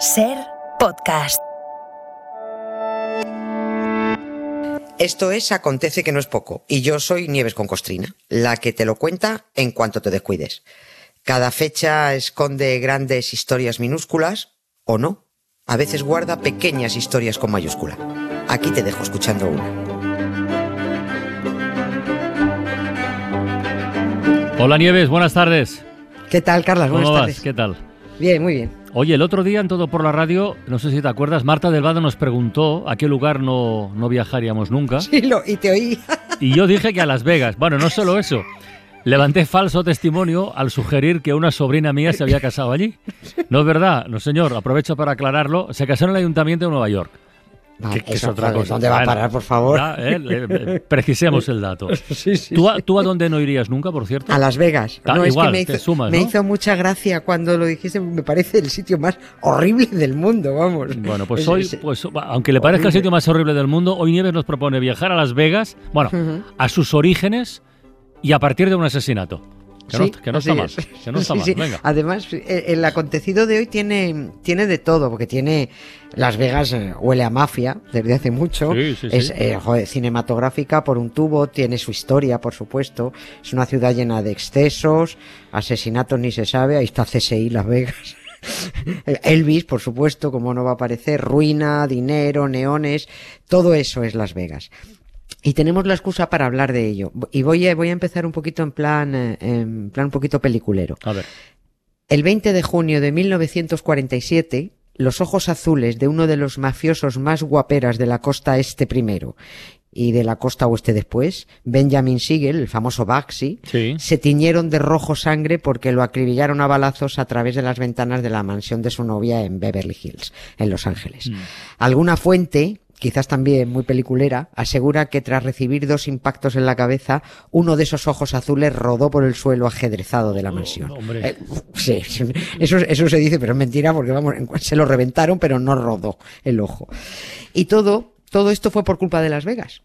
Ser podcast. Esto es Acontece que no es poco, y yo soy Nieves con Costrina, la que te lo cuenta en cuanto te descuides. Cada fecha esconde grandes historias minúsculas, o no. A veces guarda pequeñas historias con mayúscula. Aquí te dejo escuchando una. Hola Nieves, buenas tardes. ¿Qué tal, Carlas? Buenas ¿Cómo tardes. vas? ¿Qué tal? Bien, muy bien. Oye, el otro día en Todo por la Radio, no sé si te acuerdas, Marta del Vado nos preguntó a qué lugar no, no viajaríamos nunca. Sí, lo, y te oí. Y yo dije que a Las Vegas. Bueno, no solo eso. Levanté falso testimonio al sugerir que una sobrina mía se había casado allí. No es verdad, no señor, aprovecho para aclararlo. Se casó en el Ayuntamiento de Nueva York. Vale, que- que es otra cosa. ¿Dónde va a parar, por favor? Eh, eh, precisemos el dato. Sí, sí, ¿Tú, a, ¿Tú a dónde no irías nunca, por cierto? A Las Vegas. No, igual, es que me, te hizo, sumas, me ¿no? hizo mucha gracia cuando lo dijiste. Me parece el sitio más horrible del mundo, vamos. Bueno, pues Es- hoy, es- pues, aunque le parezca el sitio más horrible del mundo, hoy Nieves nos propone viajar a Las Vegas, bueno, a sus orígenes y a partir de un asesinato. Que no, Sí, que no está mal, es. que no está Sí, mal, sí. venga. Además, eh, el acontecido de hoy tiene, tiene de todo, porque tiene Las Vegas eh, huele a mafia desde hace mucho. Sí, sí, sí. es eh, joder, cinematográfica por un tubo, tiene su historia, por supuesto. Es una ciudad llena de excesos, asesinatos ni se sabe. Ahí está CSI Las Vegas. Elvis, por supuesto, como no va a aparecer, ruina, dinero, neones, todo eso es Las Vegas. Y tenemos la excusa para hablar de ello. Y voy a, voy a empezar un poquito en plan, eh, en plan un poquito peliculero. A ver, El 20 de junio de 1947, los ojos azules de uno de los mafiosos más guaperas de la costa este primero y de la costa oeste después, Benjamin Siegel, el famoso Baxi, Sí. se tiñeron de rojo sangre porque lo acribillaron a balazos a través de las ventanas de la mansión de su novia en Beverly Hills, en Los Ángeles. Alguna fuente, quizás también muy peliculera, asegura que tras recibir dos impactos en la cabeza, uno de esos ojos azules rodó por el suelo ajedrezado de la mansión. hombre. Eh, sí, eso, eso se dice, pero es mentira porque vamos, se lo reventaron, pero no rodó el ojo. Y todo, todo esto fue por culpa de Las Vegas.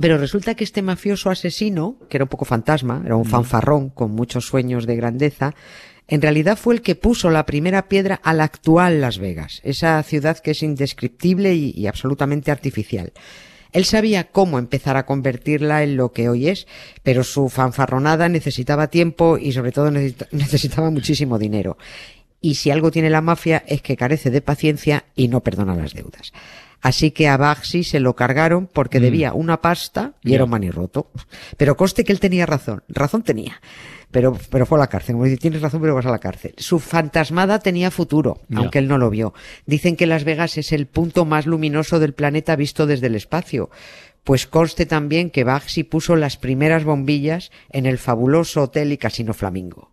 Pero resulta que este mafioso asesino, que era un poco fantasma, era un fanfarrón con muchos sueños de grandeza, en realidad fue el que puso la primera piedra a la actual Las Vegas, esa ciudad que es indescriptible y, y absolutamente artificial. Él sabía cómo empezar a convertirla en lo que hoy es, pero su fanfarronada necesitaba tiempo y sobre todo necesita- necesitaba muchísimo dinero. Y si algo tiene la mafia es que carece de paciencia y no perdona las deudas. Así que a Baxi se lo cargaron porque debía una pasta y era un manirroto. Pero coste que él tenía razón. Razón tenía. Pero, pero fue a la cárcel. Como dice, tienes razón, pero vas a la cárcel. Su fantasmada tenía futuro, aunque él no lo vio. Dicen que Las Vegas es el punto más luminoso del planeta visto desde el espacio. Pues conste también que Baxi puso las primeras bombillas en el fabuloso hotel y casino Flamingo.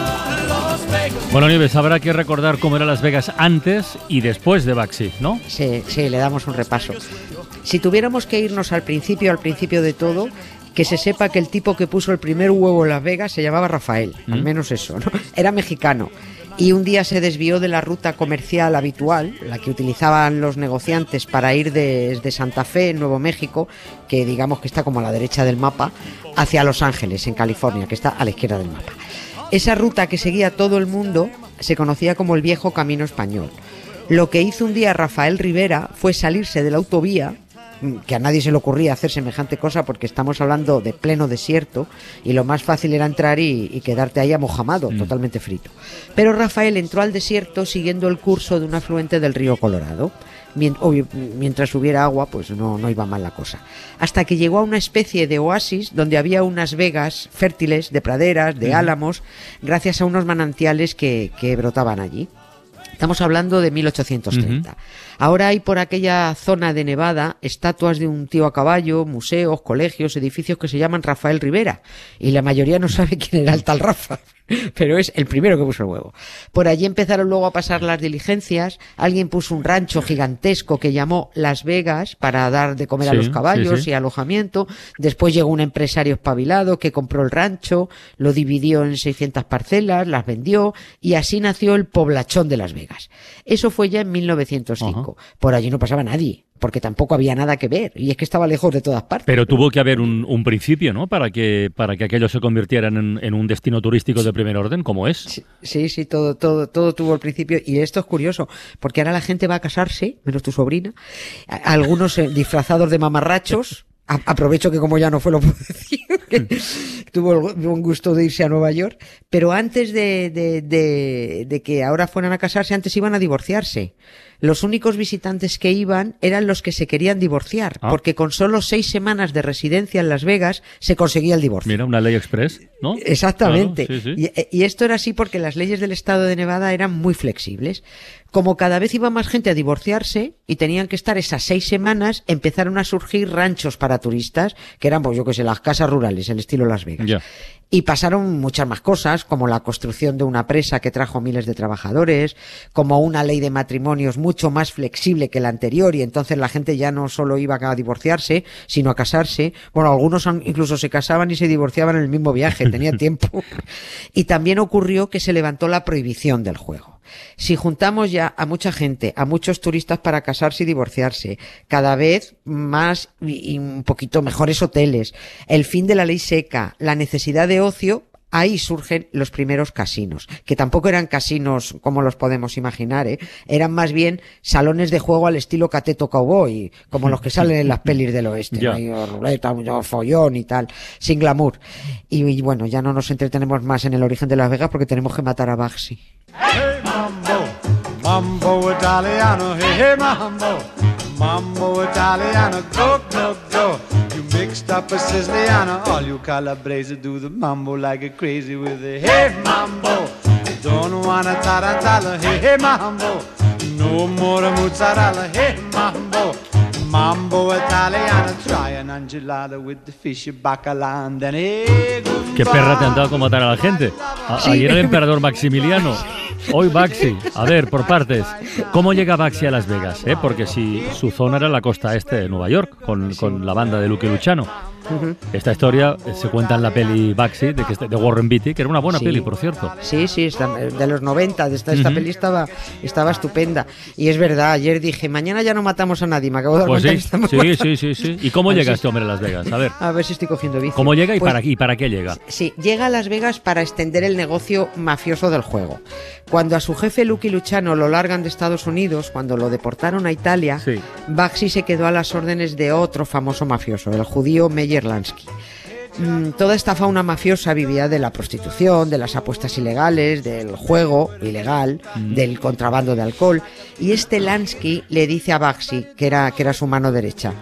Bueno Nieves, habrá que recordar cómo era Las Vegas antes y después de Baxi, ¿no? Sí, sí, le damos un repaso. Si tuviéramos que irnos al principio, al principio de todo, que se sepa que el tipo que puso el primer huevo en Las Vegas se llamaba Rafael, al menos eso, ¿no? Era mexicano. Y un día se desvió de la ruta comercial habitual, la que utilizaban los negociantes para ir desde Santa Fe, en Nuevo México, que digamos que está como a la derecha del mapa, hacia Los Ángeles, en California, que está a la izquierda del mapa. Esa ruta que seguía todo el mundo se conocía como el viejo camino español. Lo que hizo un día Rafael Rivera fue salirse de la autovía que a nadie se le ocurría hacer semejante cosa porque estamos hablando de pleno desierto y lo más fácil era entrar y, y quedarte ahí amojamado, totalmente frito. Pero Rafael entró al desierto siguiendo el curso de un afluente del río Colorado. Mientras hubiera agua, pues no, no iba mal la cosa. Hasta que llegó a una especie de oasis donde había unas vegas fértiles de praderas, de álamos, gracias a unos manantiales que, que brotaban allí. Estamos hablando de 1830. Ahora hay por aquella zona de Nevada estatuas de un tío a caballo, museos, colegios, edificios que se llaman Rafael Rivera. Y la mayoría no sabe quién era el tal Rafa. Pero es el primero que puso el huevo. Por allí empezaron luego a pasar las diligencias. Alguien puso un rancho gigantesco que llamó Las Vegas para dar de comer a los caballos sí, sí. y alojamiento. Después llegó un empresario espabilado que compró el rancho, lo dividió en 600 parcelas, las vendió y así nació el poblachón de Las Vegas. Eso fue ya en 1905. Por allí no pasaba nadie, porque tampoco había nada que ver y es que estaba lejos de todas partes. Pero tuvo que haber un, un principio, ¿no? Para que, para que aquello se convirtiera en, en un destino turístico de primer orden, como es. Sí, Sí, sí, todo, todo, todo tuvo el principio. Y esto es curioso, porque ahora la gente va a casarse, menos tu sobrina, algunos eh, disfrazados de mamarrachos. Aprovecho que como ya no fue lo puedo decir, que tuvo el buen gusto de irse a Nueva York, pero antes de, de, de, de que ahora fueran a casarse, antes iban a divorciarse. Los únicos visitantes que iban eran los que se querían divorciar, Ah. porque con solo seis semanas de residencia en Las Vegas se conseguía el divorcio. Mira, una ley express, ¿no? Exactamente. Claro, sí, sí. Y, y esto era así porque las leyes del estado de Nevada eran muy flexibles. Como cada vez iba más gente a divorciarse y tenían que estar esas seis semanas, empezaron a surgir ranchos para turistas, que eran, pues yo que sé, las casas rurales, el estilo Las Vegas. Y pasaron muchas más cosas, como la construcción de una presa que trajo miles de trabajadores, como una ley de matrimonios mucho más flexible que la anterior, y entonces la gente ya no solo iba a divorciarse, sino a casarse. Bueno, algunos incluso se casaban y se divorciaban en el mismo viaje, tenía tiempo. Y también ocurrió que se levantó la prohibición del juego. Si juntamos ya a mucha gente, a muchos turistas para casarse y divorciarse, cada vez más y un poquito mejores hoteles, el fin de la ley seca, la necesidad de ocio, ahí surgen los primeros casinos, que tampoco eran casinos como los podemos imaginar, ¿eh? eran más bien salones de juego al estilo cateto cowboy, como los que salen en las pelis del oeste, mucho follón y tal, sin glamour. Y, y bueno, ya no nos entretenemos más en el origen de Las Vegas porque tenemos que matar a Baxi. Hey mambo, mambo Italiano, hey hey mambo, mambo Italiano, go go go. Mixed up a Siciliano, all you Calabrese do the mambo like a crazy with a hey mambo. Don't wanna tarantella, hey hey mambo, no more mozzarella, hey mambo. Mambo Italiano, try an enchilada with the fish bacala and then hey ¿Qué perra te han dado con matar a la gente? A-. Ayer el emperador Maximiliano. Hoy Baxi. A ver, por partes. ¿Cómo llega Baxi a Las Vegas? eh? Porque si su zona era la costa este de Nueva York, con, con la banda de Luciano. Esta historia eh, se cuenta en la peli Baxi de, que, este- de Warren Beatty, que era una buena Sí. peli, por cierto. Sí, sí, está- de los 90, de esta, esta Ujú. peli estaba, estaba estupenda. Y es verdad, ayer dije, mañana ya no matamos a nadie, me acabo de dar Pues cuenta sí, que sí, sí, sí, sí. ¿Y cómo llega sí. este hombre a Las Vegas? A ver, A ver si estoy cogiendo bici. ¿cómo llega y, Pues, para, y para qué llega? Sí, llega a Las Vegas para extender el negocio mafioso del juego. Cuando a su jefe Lucky Luciano lo largan de Estados Unidos, cuando lo deportaron a Italia, Sí. Baxi se quedó a las órdenes de otro famoso mafioso, el judío Meyer Lansky. Mm, Toda esta fauna mafiosa vivía de la prostitución, de las apuestas ilegales, del juego ilegal, del contrabando de alcohol. Y este Lansky le dice a Baxi, que era, que era su mano derecha,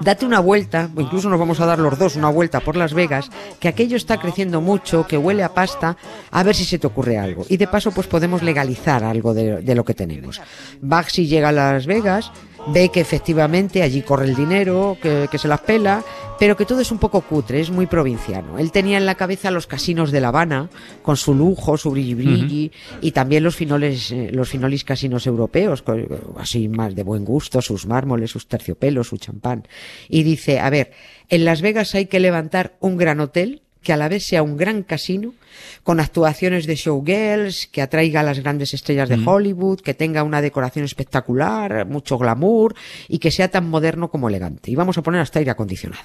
date una vuelta, o incluso nos vamos a dar los dos una vuelta por Las Vegas, que aquello está creciendo mucho, que huele a pasta, a ver si se te ocurre algo. Y de paso, pues podemos legalizar algo de, de lo que tenemos. Baxi llega a Las Vegas, ve que efectivamente allí corre el dinero, que, que se las pela, pero que todo es un poco cutre, es muy provinciano. Él tenía en la cabeza los casinos de La Habana, con su lujo, su brilli brilli, y también los finoles, eh, los finolis casinos europeos, con- así más de buen gusto, sus mármoles, sus terciopelos, su champán. Y dice, a ver, en Las Vegas hay que levantar un gran hotel que a la vez sea un gran casino, con actuaciones de showgirls, que atraiga a las grandes estrellas de Hollywood, que tenga una decoración espectacular, mucho glamour, y que sea tan moderno como elegante. Y vamos a poner hasta aire acondicionado.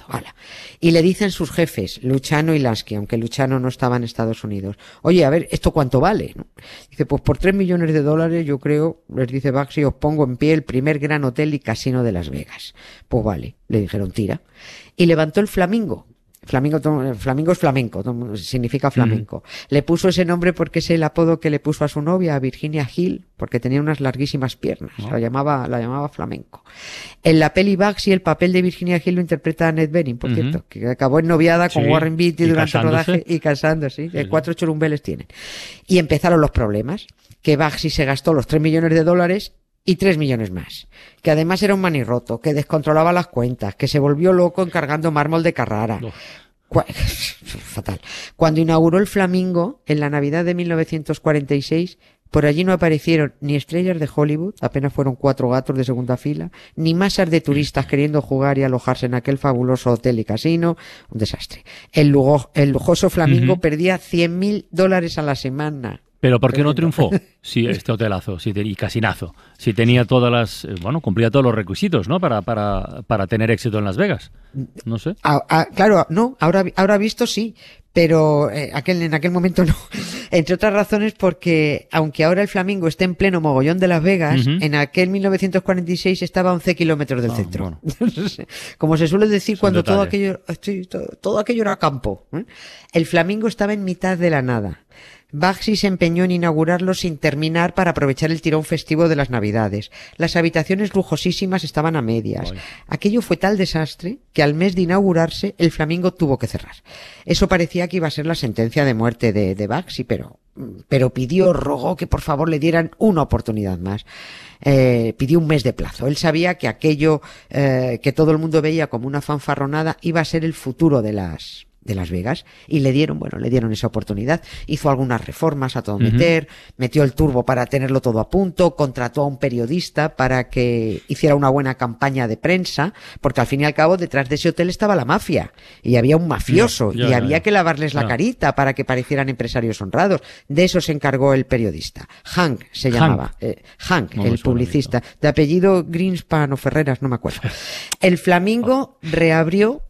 Y le dicen sus jefes, Luchano y Lansky, aunque Luchano no estaba en Estados Unidos, oye, a ver, ¿esto cuánto vale? ¿no? Dice, pues por 3 millones de dólares, yo creo, les dice Baxi, os pongo en pie el primer gran hotel y casino de Las Vegas. Pues vale, le dijeron, tira. Y levantó el Flamingo, Flamingo, to- flamingo es flamenco, significa flamenco. Le puso ese nombre porque es el apodo que le puso a su novia, a Virginia Hill, porque tenía unas larguísimas piernas. La llamaba, la llamaba flamenco. En la peli Bugsy el papel de Virginia Hill lo interpreta Annette Bening, por cierto, que acabó en noviada con Warren Beatty durante el rodaje y casándose, ¿sí? Sí. Cuatro churumbeles tienen. Y empezaron los problemas, que Bugsy se gastó los 3 millones de dólares y 3 millones más. Que además era un manirroto, que descontrolaba las cuentas, que se volvió loco encargando mármol de Carrara. Fatal. Cuando inauguró el Flamingo, en la Navidad de 1946, por allí no aparecieron ni estrellas de Hollywood, apenas fueron cuatro gatos de segunda fila, ni masas de turistas queriendo jugar y alojarse en aquel fabuloso hotel y casino. Un desastre. El, lujo- el lujoso Flamingo perdía 100 mil dólares a la semana. Pero ¿por qué no triunfó? Sí, este hotelazo, sí, y casinazo. Si tenía todas las, eh, bueno, cumplía todos los requisitos, ¿no? Para, para, para tener éxito en Las Vegas. No sé. Ah, ah, claro, no, ahora, ahora visto sí, pero eh, aquel, en aquel momento no. Entre otras razones porque, aunque ahora el Flamingo esté en pleno mogollón de Las Vegas, en aquel 1946 estaba a 11 kilómetros del Ah, centro. Como se suele decir Son cuando todo aquello, todo, todo aquello era campo. ¿eh? El Flamingo estaba en mitad de la nada. Baxi se empeñó en inaugurarlo sin terminar para aprovechar el tirón festivo de las Navidades. Las habitaciones lujosísimas estaban a medias. Aquello fue tal desastre que al mes de inaugurarse el Flamingo tuvo que cerrar. Eso parecía que iba a ser la sentencia de muerte de, de Baxi, pero, pero pidió, rogó que por favor le dieran una oportunidad más. Eh, pidió un mes de plazo. Él sabía que aquello eh, que todo el mundo veía como una fanfarronada iba a ser el futuro de las de Las Vegas y le dieron, bueno, le dieron esa oportunidad. Hizo algunas reformas a todo meter, metió el turbo para tenerlo todo a punto, contrató a un periodista para que hiciera una buena campaña de prensa, porque al fin y al cabo detrás de ese hotel estaba la mafia y había un mafioso y había que lavarles la carita para que parecieran empresarios honrados. De eso se encargó el periodista. Hank se Hank. llamaba. Eh, Hank, No el publicista. De apellido Greenspan o Ferreras, no me acuerdo. El Flamingo reabrió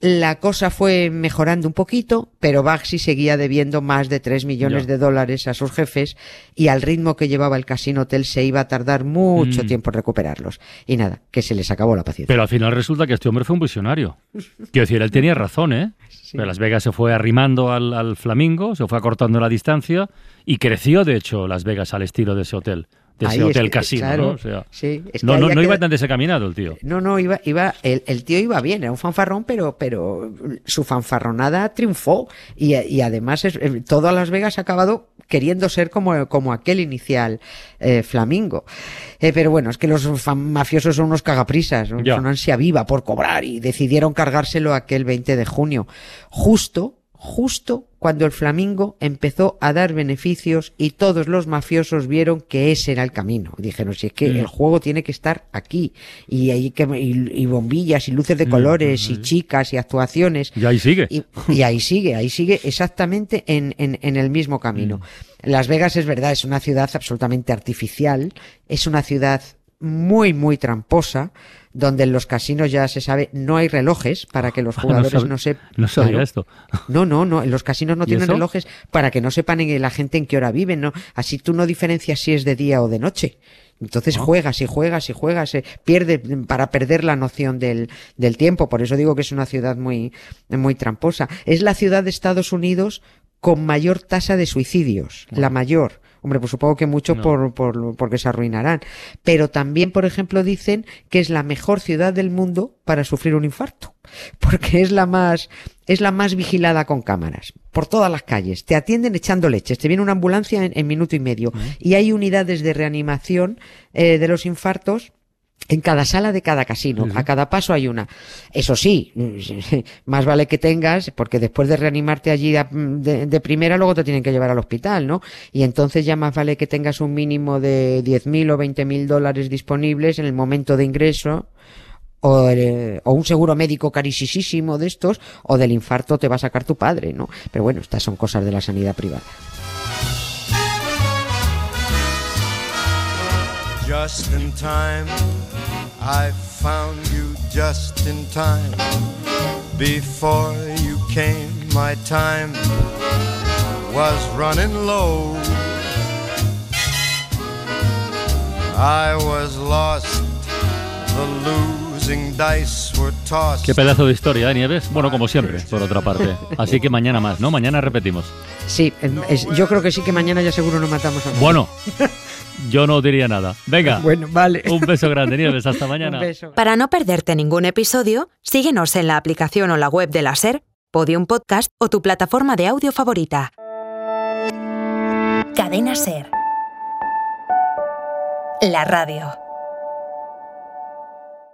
la cosa fue mejorando un poquito, pero Baxi seguía debiendo más de 3 millones de dólares a sus jefes y al ritmo que llevaba el casino hotel se iba a tardar mucho Mm. tiempo en recuperarlos. Y nada, que se les acabó la paciencia. Pero al final resulta que este hombre fue un visionario. Quiero decir, él tenía razón, ¿eh? Pero Las Vegas se fue arrimando al, al Flamingo, se fue acortando la distancia y creció, de hecho, Las Vegas al estilo de ese hotel, de ese es hotel casino, claro, ¿no? O sea, sí, es que no, no, no iba tan desencaminado el tío. No, no, iba, iba, el, el tío iba bien, era un fanfarrón, pero, pero su fanfarronada triunfó. Y, y además, es, eh, todo Las Vegas ha acabado queriendo ser como, como aquel inicial eh, Flamingo. Eh, pero bueno, es que los mafiosos son unos cagaprisas, son ansia viva por cobrar y decidieron cargárselo aquel 20 de junio. Justo, justo cuando el Flamingo empezó a dar beneficios y todos los mafiosos vieron que ese era el camino. Dijeron, si es que Mm. el juego tiene que estar aquí y hay que y, y bombillas y luces de Mm, colores y chicas y actuaciones. Y ahí sigue. Y, y ahí sigue, ahí sigue exactamente en, en, en el mismo camino. Mm. Las Vegas es verdad, es una ciudad absolutamente artificial, es una ciudad muy, muy tramposa, donde en los casinos ya se sabe, no hay relojes para que los Ah, no jugadores sab- no, se... no sabía Claro. esto. No, no, no, en los casinos no ¿Y tienen eso? relojes para que no sepan en la gente en qué hora viven, ¿no? Así tú no diferencias si es de día o de noche. Entonces Ah. juegas y juegas y juegas, eh, pierde para perder la noción del, del tiempo. Por eso digo que es una ciudad muy, muy tramposa. Es la ciudad de Estados Unidos con mayor tasa de suicidios, la mayor. Hombre, pues supongo que mucho No. por, por, porque se arruinarán. Pero también, por ejemplo, dicen que es la mejor ciudad del mundo para sufrir un infarto. Porque es la más, es la más vigilada con cámaras. Por todas las calles. Te atienden echando leches. Te viene una ambulancia en, en minuto y medio. Y hay unidades de reanimación eh, de los infartos en cada sala de cada casino, a cada paso hay una. Eso sí, más vale que tengas, porque después de reanimarte allí a- de, de primera, luego te tienen que llevar al hospital, ¿no? Y entonces ya más vale que tengas un mínimo de 10.000 o 20.000 dólares disponibles en el momento de ingreso o, el- o un seguro médico carísimo de estos, o del infarto te va a sacar tu padre, ¿no? Pero bueno, estas son cosas de la sanidad privada. Just in time, I found you just in time. Before you came, my time was running low. I was lost, the losing dice were tossed. Qué pedazo de historia, ¿eh, Nieves? Bueno, como siempre, por otra parte. Así que mañana más, ¿no? Mañana repetimos. Sí, es- yo creo que sí que mañana ya seguro no matamos a nadie. Bueno, yo no diría nada. Venga, Bueno, vale. un beso grande, Nieves. Hasta mañana. Un beso. Para no perderte ningún episodio, síguenos en la aplicación o la web de la SER, Podium Podcast o tu plataforma de audio favorita. Cadena SER. La radio.